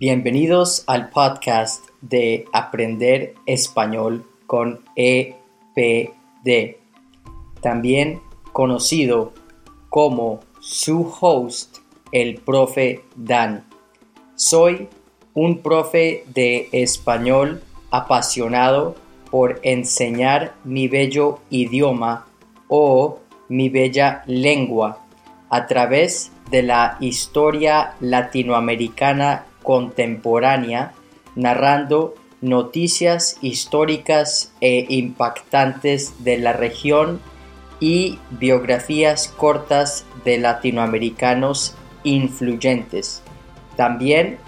Bienvenidos al podcast de Aprender Español con EPD, también conocido como su host, el profe Dan. Soy un profe de español apasionado por enseñar mi bello idioma o mi bella lengua a través de la historia latinoamericana contemporánea, narrando noticias históricas e impactantes de la región y biografías cortas de latinoamericanos influyentes. También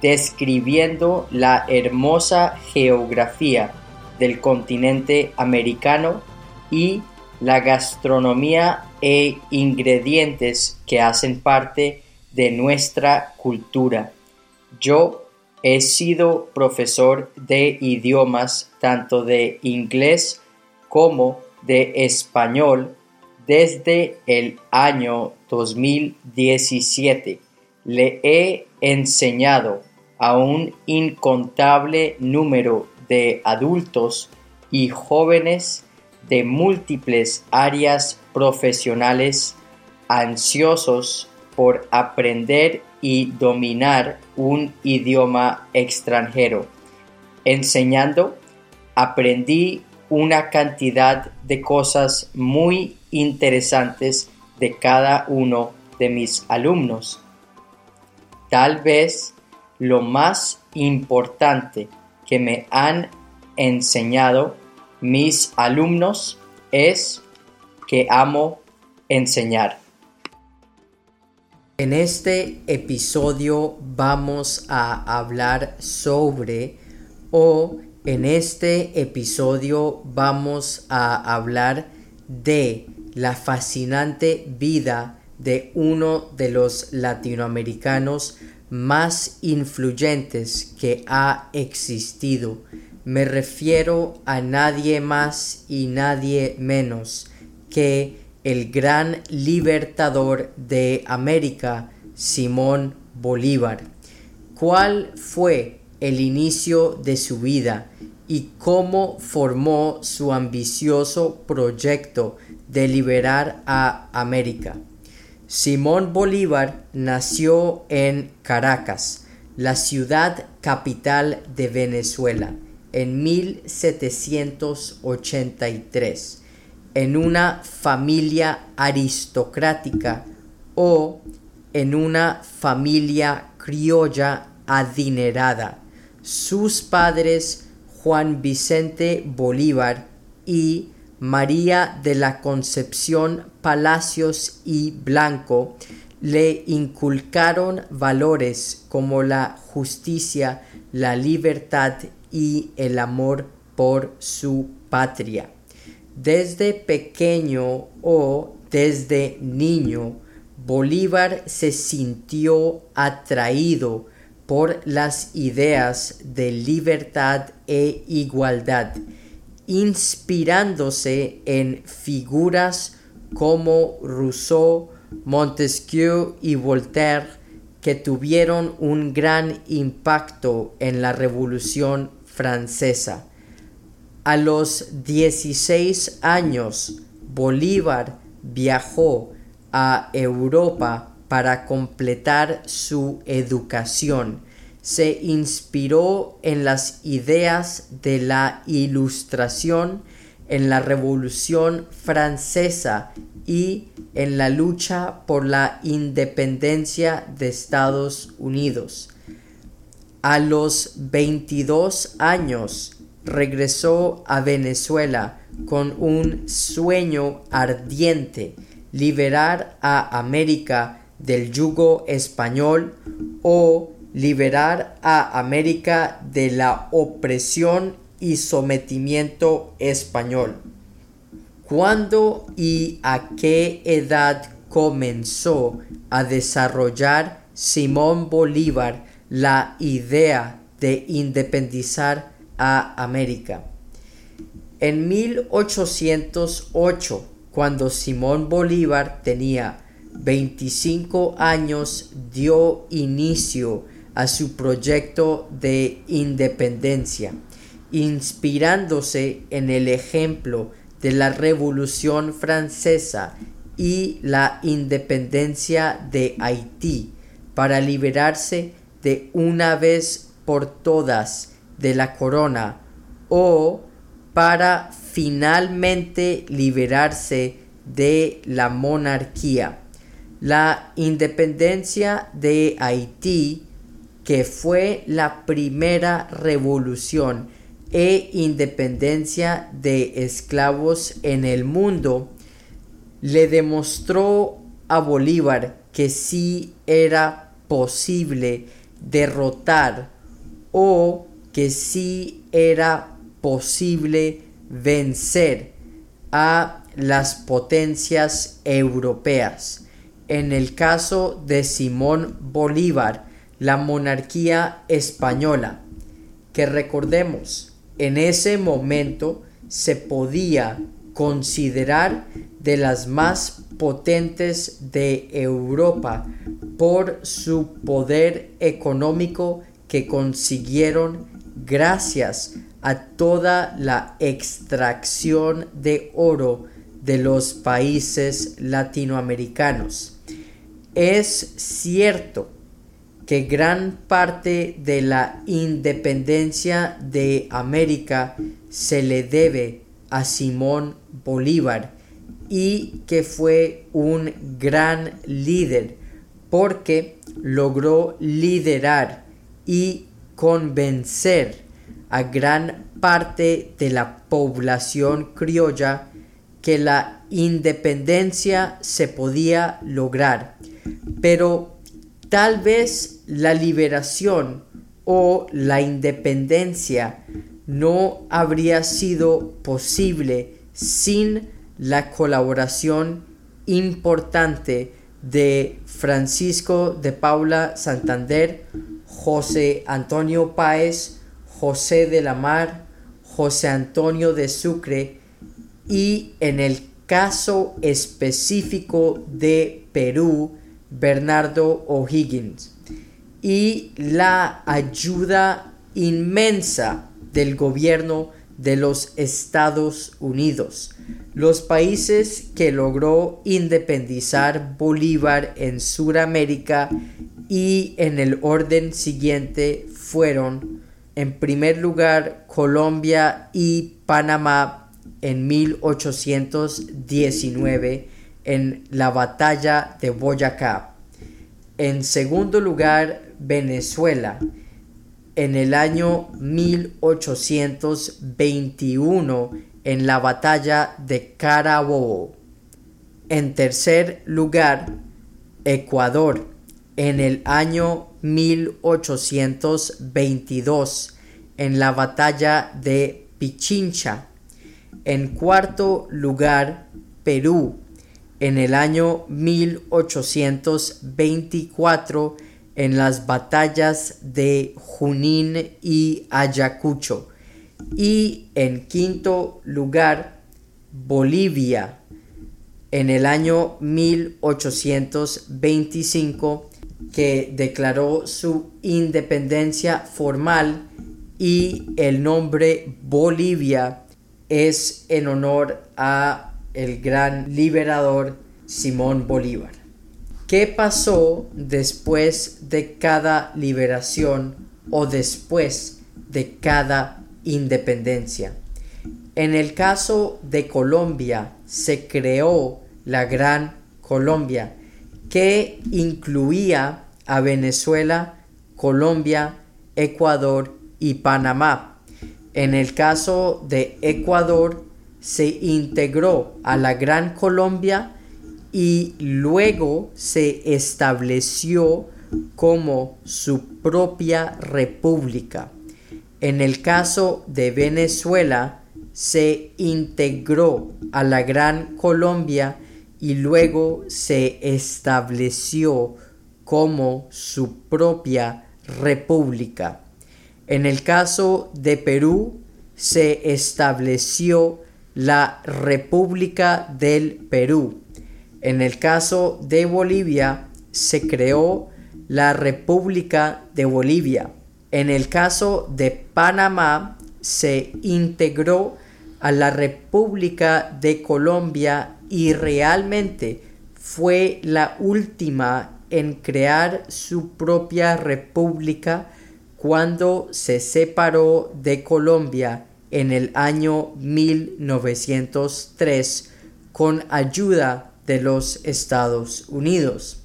describiendo la hermosa geografía del continente americano y la gastronomía e ingredientes que hacen parte de nuestra cultura. Yo he sido profesor de idiomas tanto de inglés como de español desde el año 2017. Le he enseñado a un incontable número de adultos y jóvenes de múltiples áreas profesionales ansiosos por aprender y dominar un idioma extranjero. Enseñando, aprendí una cantidad de cosas muy interesantes de cada uno de mis alumnos. Tal vez lo más importante que me han enseñado mis alumnos es que amo enseñar. En este episodio vamos a hablar sobre o en este episodio vamos a hablar de la fascinante vida de uno de los latinoamericanos más influyentes que ha existido. Me refiero a nadie más y nadie menos que el gran libertador de América, Simón Bolívar. ¿Cuál fue el inicio de su vida y cómo formó su ambicioso proyecto de liberar a América? Simón Bolívar nació en Caracas, la ciudad capital de Venezuela, en 1783 en una familia aristocrática o en una familia criolla adinerada. Sus padres Juan Vicente Bolívar y María de la Concepción Palacios y Blanco le inculcaron valores como la justicia, la libertad y el amor por su patria. Desde pequeño o desde niño, Bolívar se sintió atraído por las ideas de libertad e igualdad, inspirándose en figuras como Rousseau, Montesquieu y Voltaire, que tuvieron un gran impacto en la Revolución Francesa. A los 16 años, Bolívar viajó a Europa para completar su educación. Se inspiró en las ideas de la Ilustración, en la Revolución Francesa y en la lucha por la independencia de Estados Unidos. A los 22 años, regresó a Venezuela con un sueño ardiente, liberar a América del yugo español o liberar a América de la opresión y sometimiento español. ¿Cuándo y a qué edad comenzó a desarrollar Simón Bolívar la idea de independizar a América. En 1808, cuando Simón Bolívar tenía 25 años, dio inicio a su proyecto de independencia, inspirándose en el ejemplo de la Revolución Francesa y la independencia de Haití para liberarse de una vez por todas de la corona o para finalmente liberarse de la monarquía. La independencia de Haití, que fue la primera revolución e independencia de esclavos en el mundo, le demostró a Bolívar que sí era posible derrotar o que sí era posible vencer a las potencias europeas. En el caso de Simón Bolívar, la monarquía española, que recordemos, en ese momento se podía considerar de las más potentes de Europa por su poder económico que consiguieron gracias a toda la extracción de oro de los países latinoamericanos. Es cierto que gran parte de la independencia de América se le debe a Simón Bolívar y que fue un gran líder porque logró liderar y convencer a gran parte de la población criolla que la independencia se podía lograr, pero tal vez la liberación o la independencia no habría sido posible sin la colaboración importante de Francisco de Paula Santander, José Antonio Páez, José de la Mar, José Antonio de Sucre y en el caso específico de Perú, Bernardo O'Higgins. Y la ayuda inmensa del gobierno de los Estados Unidos. Los países que logró independizar Bolívar en Sudamérica y en el orden siguiente fueron en primer lugar Colombia y Panamá en 1819 en la batalla de Boyacá. En segundo lugar, Venezuela en el año 1821 en la batalla de Carabobo. En tercer lugar, Ecuador en el año 1822 en la batalla de Pichincha. En cuarto lugar, Perú, en el año 1824 en las batallas de Junín y Ayacucho. Y en quinto lugar, Bolivia, en el año 1825, que declaró su independencia formal y el nombre Bolivia es en honor a el gran liberador Simón Bolívar. ¿Qué pasó después de cada liberación o después de cada independencia? En el caso de Colombia se creó la Gran Colombia que incluía a Venezuela, Colombia, Ecuador y Panamá en el caso de Ecuador, se integró a la Gran Colombia y luego se estableció como su propia república. En el caso de Venezuela, se integró a la Gran Colombia y luego se estableció como su propia república. En el caso de Perú se estableció la República del Perú. En el caso de Bolivia se creó la República de Bolivia. En el caso de Panamá, se integró a la República de Colombia y realmente fue la última en crear su propia república cuando se separó de Colombia en el año 1903 con ayuda de los Estados Unidos.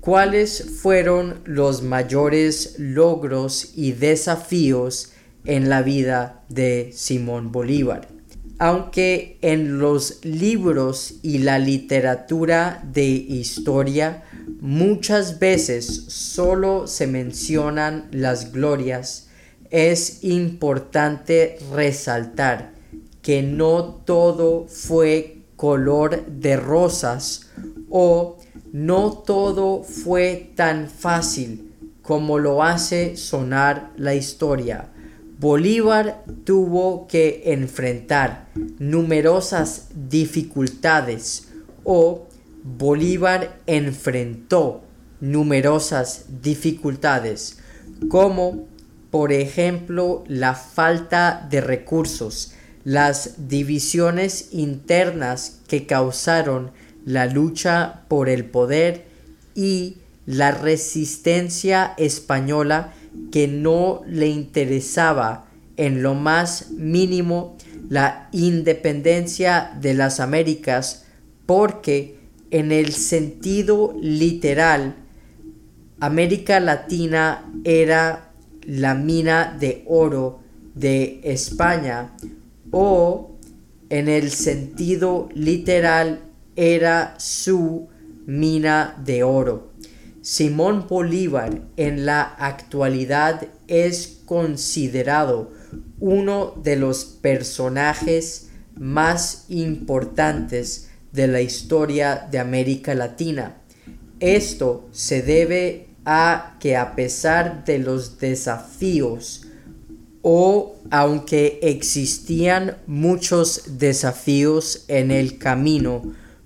¿Cuáles fueron los mayores logros y desafíos en la vida de Simón Bolívar? Aunque en los libros y la literatura de historia muchas veces solo se mencionan las glorias, es importante resaltar que no todo fue color de rosas o no todo fue tan fácil como lo hace sonar la historia. Bolívar tuvo que enfrentar numerosas dificultades o Bolívar enfrentó numerosas dificultades como por ejemplo la falta de recursos, las divisiones internas que causaron la lucha por el poder y la resistencia española que no le interesaba en lo más mínimo la independencia de las Américas porque en el sentido literal América Latina era la mina de oro de España o en el sentido literal era su mina de oro. Simón Bolívar en la actualidad es considerado uno de los personajes más importantes de la historia de América Latina. Esto se debe a que a pesar de los desafíos o aunque existían muchos desafíos en el camino,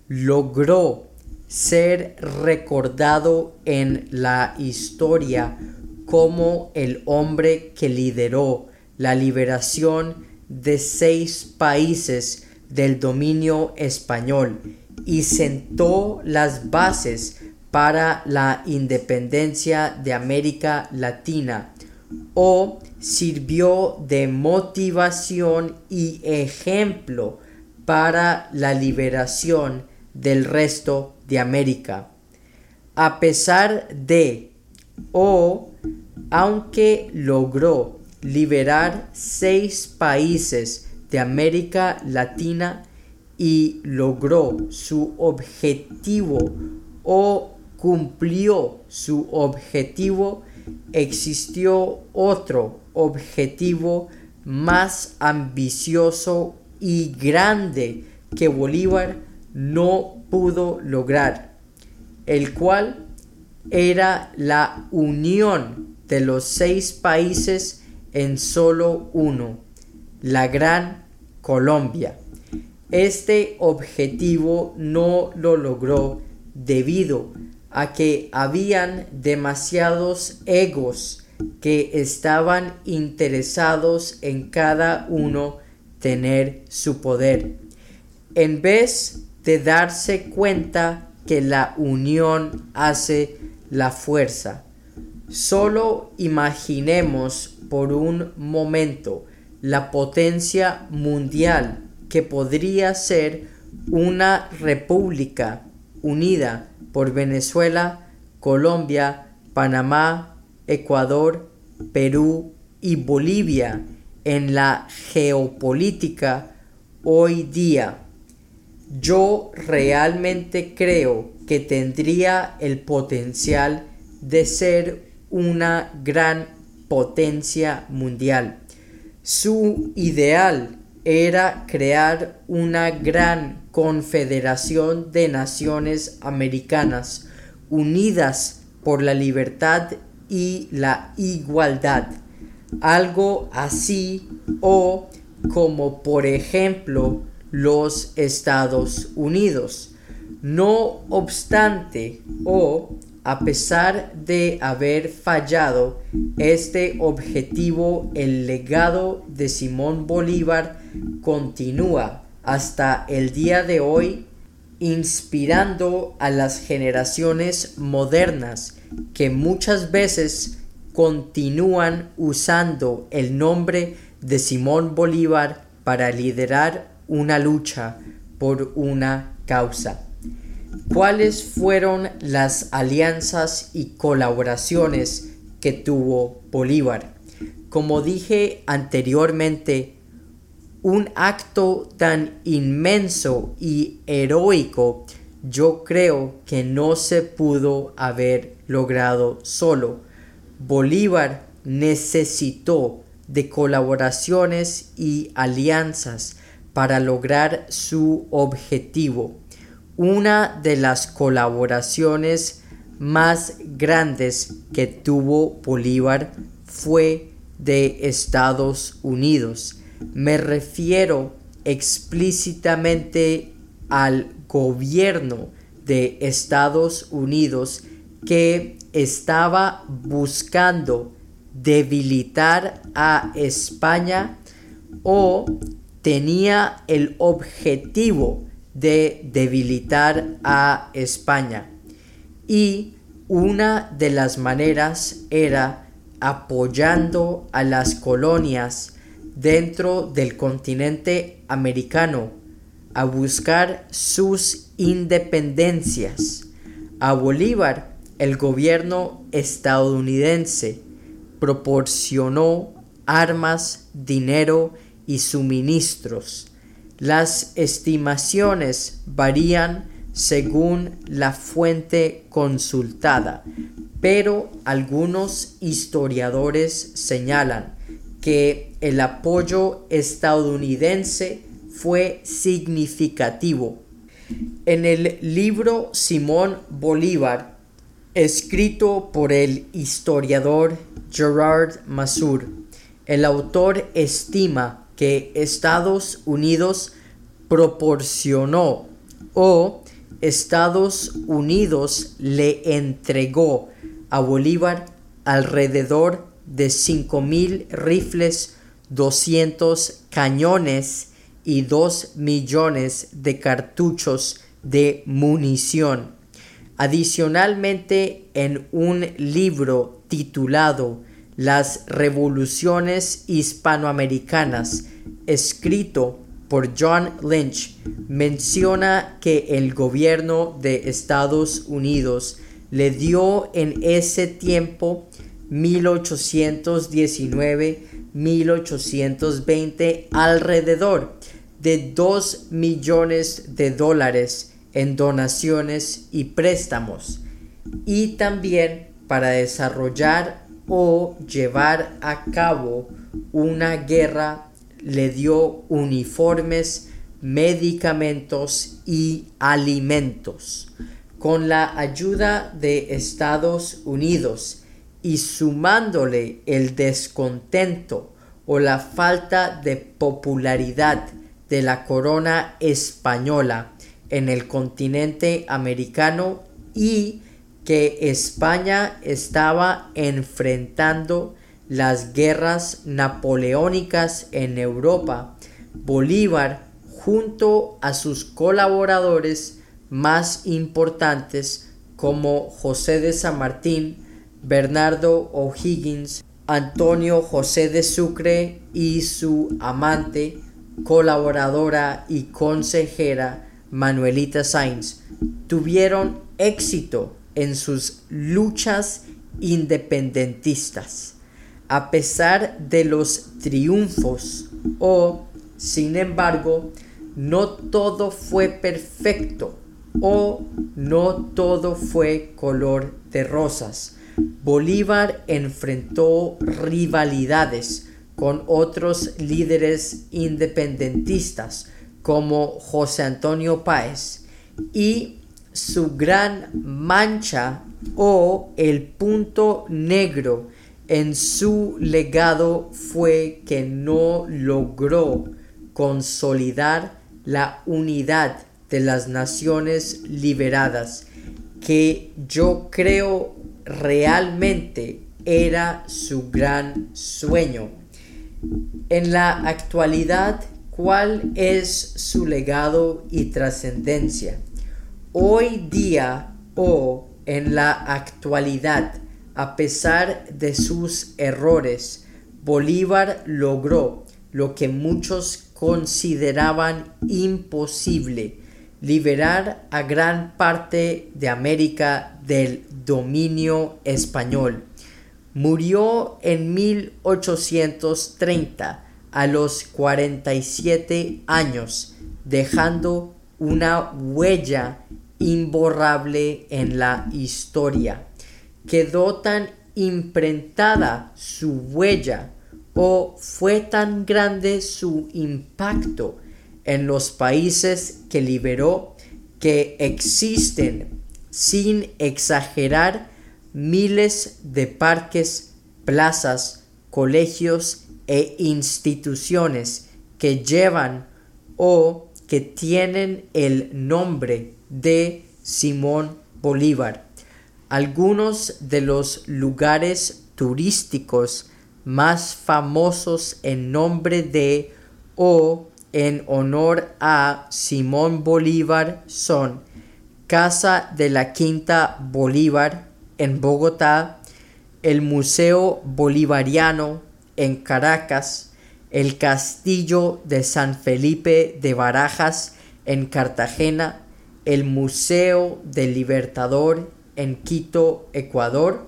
logró ser recordado en la historia como el hombre que lideró la liberación de seis países del dominio español y sentó las bases para la independencia de América Latina o sirvió de motivación y ejemplo para la liberación del resto de América. A pesar de o aunque logró liberar seis países de América Latina y logró su objetivo o cumplió su objetivo, existió otro objetivo más ambicioso y grande que Bolívar no pudo lograr, el cual era la unión de los seis países en solo uno, la Gran Colombia. Este objetivo no lo logró debido a que habían demasiados egos que estaban interesados en cada uno tener su poder. En vez de darse cuenta que la unión hace la fuerza. Solo imaginemos por un momento la potencia mundial que podría ser una república unida por Venezuela, Colombia, Panamá, Ecuador, Perú y Bolivia en la geopolítica hoy día. Yo realmente creo que tendría el potencial de ser una gran potencia mundial. Su ideal era crear una gran confederación de naciones americanas unidas por la libertad y la igualdad. Algo así o como por ejemplo los Estados Unidos. No obstante o a pesar de haber fallado este objetivo, el legado de Simón Bolívar continúa hasta el día de hoy inspirando a las generaciones modernas que muchas veces continúan usando el nombre de Simón Bolívar para liderar una lucha por una causa. ¿Cuáles fueron las alianzas y colaboraciones que tuvo Bolívar? Como dije anteriormente, un acto tan inmenso y heroico yo creo que no se pudo haber logrado solo. Bolívar necesitó de colaboraciones y alianzas para lograr su objetivo. Una de las colaboraciones más grandes que tuvo Bolívar fue de Estados Unidos. Me refiero explícitamente al gobierno de Estados Unidos que estaba buscando debilitar a España o tenía el objetivo de debilitar a España. Y una de las maneras era apoyando a las colonias dentro del continente americano a buscar sus independencias. A Bolívar, el gobierno estadounidense proporcionó armas, dinero y suministros. Las estimaciones varían según la fuente consultada, pero algunos historiadores señalan que el apoyo estadounidense fue significativo. En el libro Simón Bolívar, escrito por el historiador Gerard Masur, el autor estima que Estados Unidos proporcionó o Estados Unidos le entregó a Bolívar alrededor de 5.000 rifles, 200 cañones y 2 millones de cartuchos de munición. Adicionalmente, en un libro titulado Las revoluciones hispanoamericanas, escrito por John Lynch, menciona que el gobierno de Estados Unidos le dio en ese tiempo 1819-1820 alrededor de 2 millones de dólares en donaciones y préstamos. Y también para desarrollar o llevar a cabo una guerra le dio uniformes, medicamentos y alimentos. Con la ayuda de Estados Unidos y sumándole el descontento o la falta de popularidad de la corona española en el continente americano y que España estaba enfrentando las guerras napoleónicas en Europa, Bolívar, junto a sus colaboradores más importantes como José de San Martín, Bernardo O'Higgins, Antonio José de Sucre y su amante colaboradora y consejera Manuelita Sainz tuvieron éxito en sus luchas independentistas. A pesar de los triunfos o, sin embargo, no todo fue perfecto o no todo fue color de rosas. Bolívar enfrentó rivalidades con otros líderes independentistas como José Antonio Páez y su gran mancha o el punto negro en su legado fue que no logró consolidar la unidad de las naciones liberadas que yo creo realmente era su gran sueño. En la actualidad, ¿cuál es su legado y trascendencia? Hoy día o en la actualidad, a pesar de sus errores, Bolívar logró lo que muchos consideraban imposible, liberar a gran parte de América del dominio español. Murió en 1830 a los 47 años, dejando una huella imborrable en la historia. Quedó tan imprentada su huella o fue tan grande su impacto en los países que liberó que existen, sin exagerar, miles de parques, plazas, colegios e instituciones que llevan o que tienen el nombre de Simón Bolívar. Algunos de los lugares turísticos más famosos en nombre de o en honor a Simón Bolívar son Casa de la Quinta Bolívar en Bogotá, el Museo Bolivariano en Caracas, el Castillo de San Felipe de Barajas en Cartagena, el Museo del Libertador en Quito, Ecuador,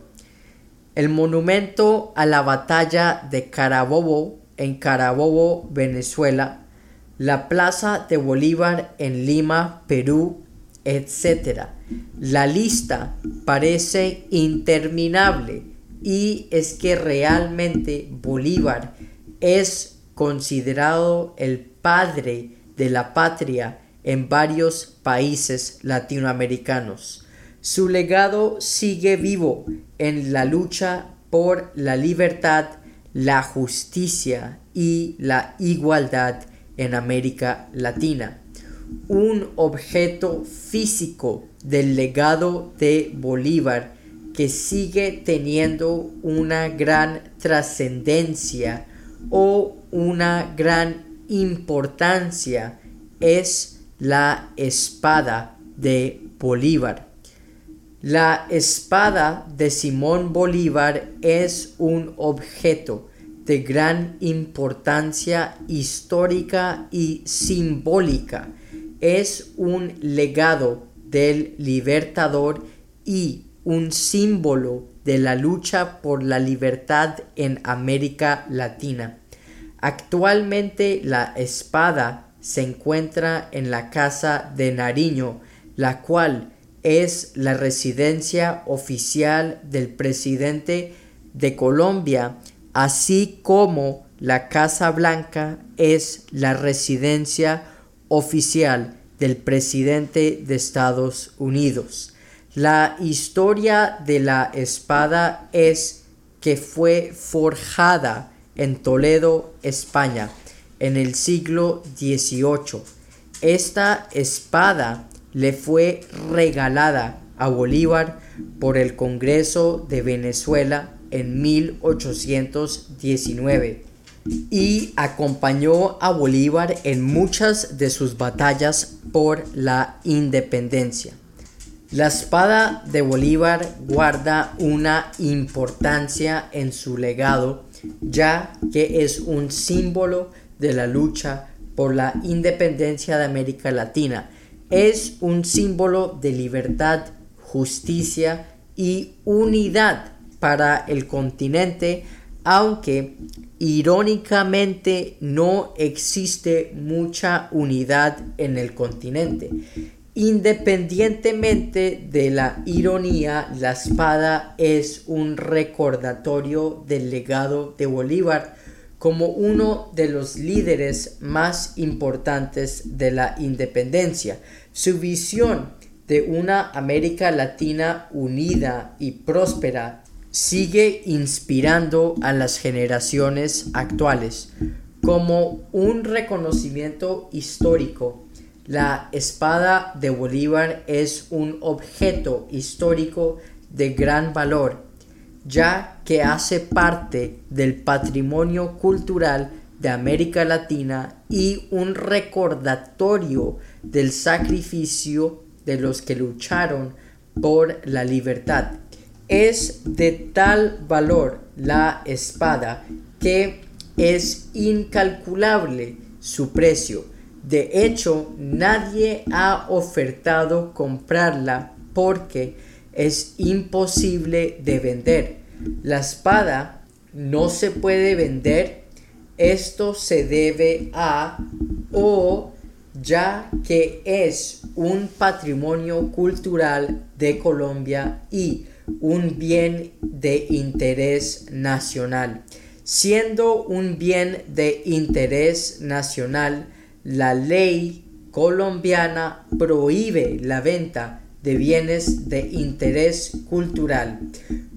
el monumento a la batalla de Carabobo en Carabobo, Venezuela, la Plaza de Bolívar en Lima, Perú, etc. La lista parece interminable y es que realmente Bolívar es considerado el padre de la patria en varios países latinoamericanos. Su legado sigue vivo en la lucha por la libertad, la justicia y la igualdad en América Latina. Un objeto físico del legado de Bolívar que sigue teniendo una gran trascendencia o una gran importancia es la espada de Bolívar. La espada de Simón Bolívar es un objeto de gran importancia histórica y simbólica. Es un legado del libertador y un símbolo de la lucha por la libertad en América Latina. Actualmente la espada se encuentra en la Casa de Nariño, la cual es la residencia oficial del presidente de Colombia así como la Casa Blanca es la residencia oficial del presidente de Estados Unidos. La historia de la espada es que fue forjada en Toledo, España, en el siglo XVIII. Esta espada le fue regalada a Bolívar por el Congreso de Venezuela en 1819 y acompañó a Bolívar en muchas de sus batallas por la independencia. La espada de Bolívar guarda una importancia en su legado, ya que es un símbolo de la lucha por la independencia de América Latina. Es un símbolo de libertad, justicia y unidad para el continente, aunque irónicamente no existe mucha unidad en el continente. Independientemente de la ironía, la espada es un recordatorio del legado de Bolívar como uno de los líderes más importantes de la independencia. Su visión de una América Latina unida y próspera sigue inspirando a las generaciones actuales como un reconocimiento histórico La espada de Bolívar es un objeto histórico de gran valor, ya que hace parte del patrimonio cultural de América Latina y un recordatorio del sacrificio de los que lucharon por la libertad. Es de tal valor la espada que es incalculable su precio. De hecho, nadie ha ofertado comprarla porque es imposible de vender. La espada no se puede vender. Esto se debe a o ya que es un patrimonio cultural de Colombia y un bien de interés nacional. Siendo un bien de interés nacional, la ley colombiana prohíbe la venta de bienes de interés cultural.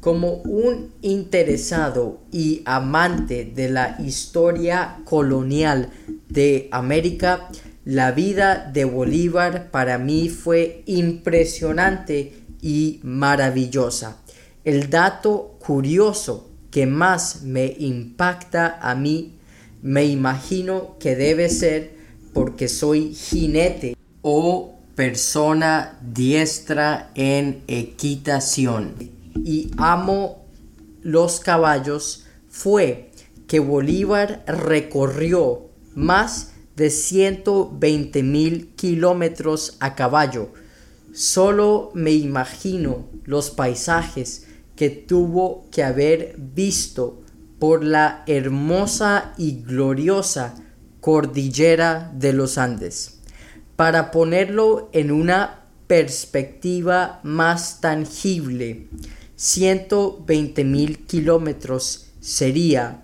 Como un interesado y amante de la historia colonial de América, la vida de Bolívar para mí fue impresionante y maravillosa. El dato curioso que más me impacta a mí, me imagino que debe ser porque soy jinete o persona diestra en equitación y amo los caballos, fue que Bolívar recorrió más de 120 mil kilómetros a caballo. Solo me imagino los paisajes que tuvo que haber visto por la hermosa y gloriosa cordillera de los Andes. Para ponerlo en una perspectiva más tangible, 120 mil kilómetros sería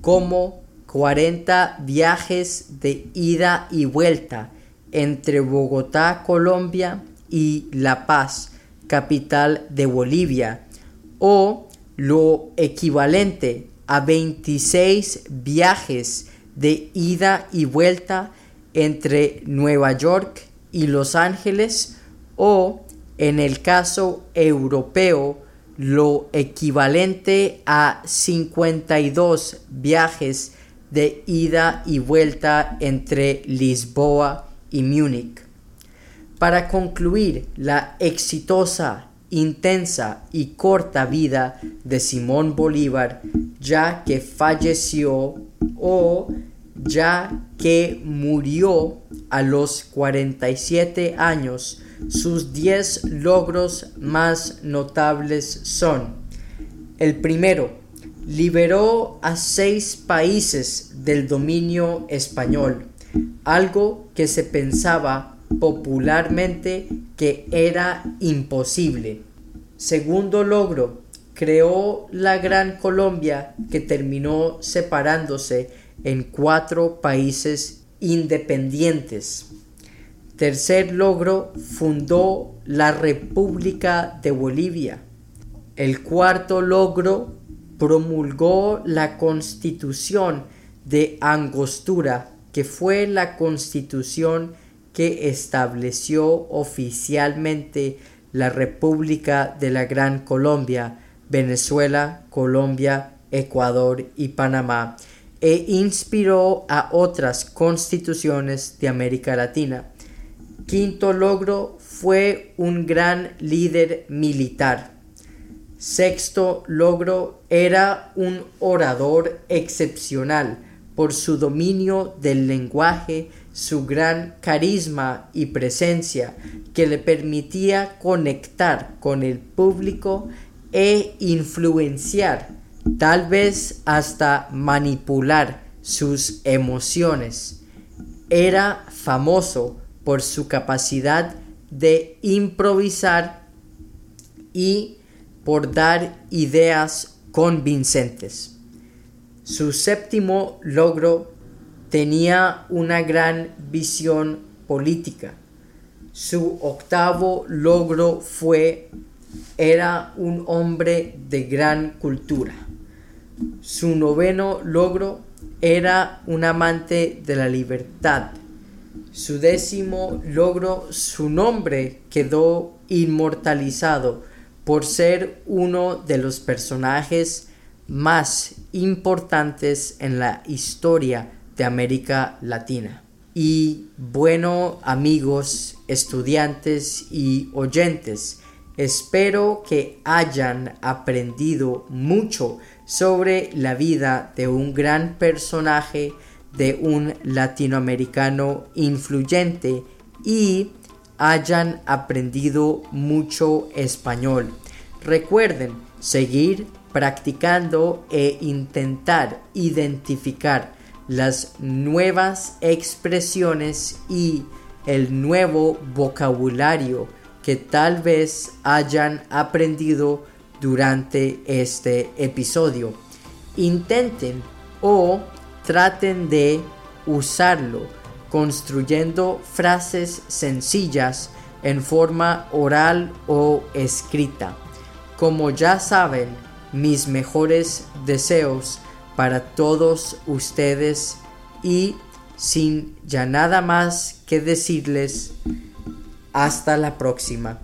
como 40 viajes de ida y vuelta entre Bogotá, Colombia y La Paz, capital de Bolivia, o lo equivalente a 26 viajes de ida y vuelta entre Nueva York y Los Ángeles o en el caso europeo lo equivalente a 52 viajes de ida y vuelta entre Lisboa y Múnich. Para concluir la exitosa, intensa y corta vida de Simón Bolívar, ya que falleció o ya que murió a los 47 años, sus 10 logros más notables son el primero, liberó a seis países del dominio español, algo que se pensaba popularmente que era imposible. Segundo logro, creó la Gran Colombia que terminó separándose en cuatro países independientes. Tercer logro, fundó la República de Bolivia. El cuarto logro, promulgó la constitución de Angostura, que fue la constitución que estableció oficialmente la República de la Gran Colombia, Venezuela, Colombia, Ecuador y Panamá, e inspiró a otras constituciones de América Latina. Quinto logro fue un gran líder militar Sexto logro era un orador excepcional por su dominio del lenguaje, su gran carisma y presencia que le permitía conectar con el público e influenciar, tal vez hasta manipular sus emociones. Era famoso por su capacidad de improvisar y por dar ideas convincentes. Su séptimo logro tenía una gran visión política. Su octavo logro fue era un hombre de gran cultura. Su noveno logro era un amante de la libertad. su décimo logro, su nombre quedó inmortalizado por ser uno de los personajes más importantes en la historia de América Latina. Y bueno, amigos, estudiantes y oyentes, espero que hayan aprendido mucho sobre la vida de un gran personaje, de un latinoamericano influyente y hayan aprendido mucho español. Recuerden seguir practicando e intentar identificar las nuevas expresiones y el nuevo vocabulario que tal vez hayan aprendido durante este episodio. Intenten o traten de usarlo construyendo frases sencillas en forma oral o escrita. Como ya saben, mis mejores deseos para todos ustedes y sin ya nada más que decirles, hasta la próxima.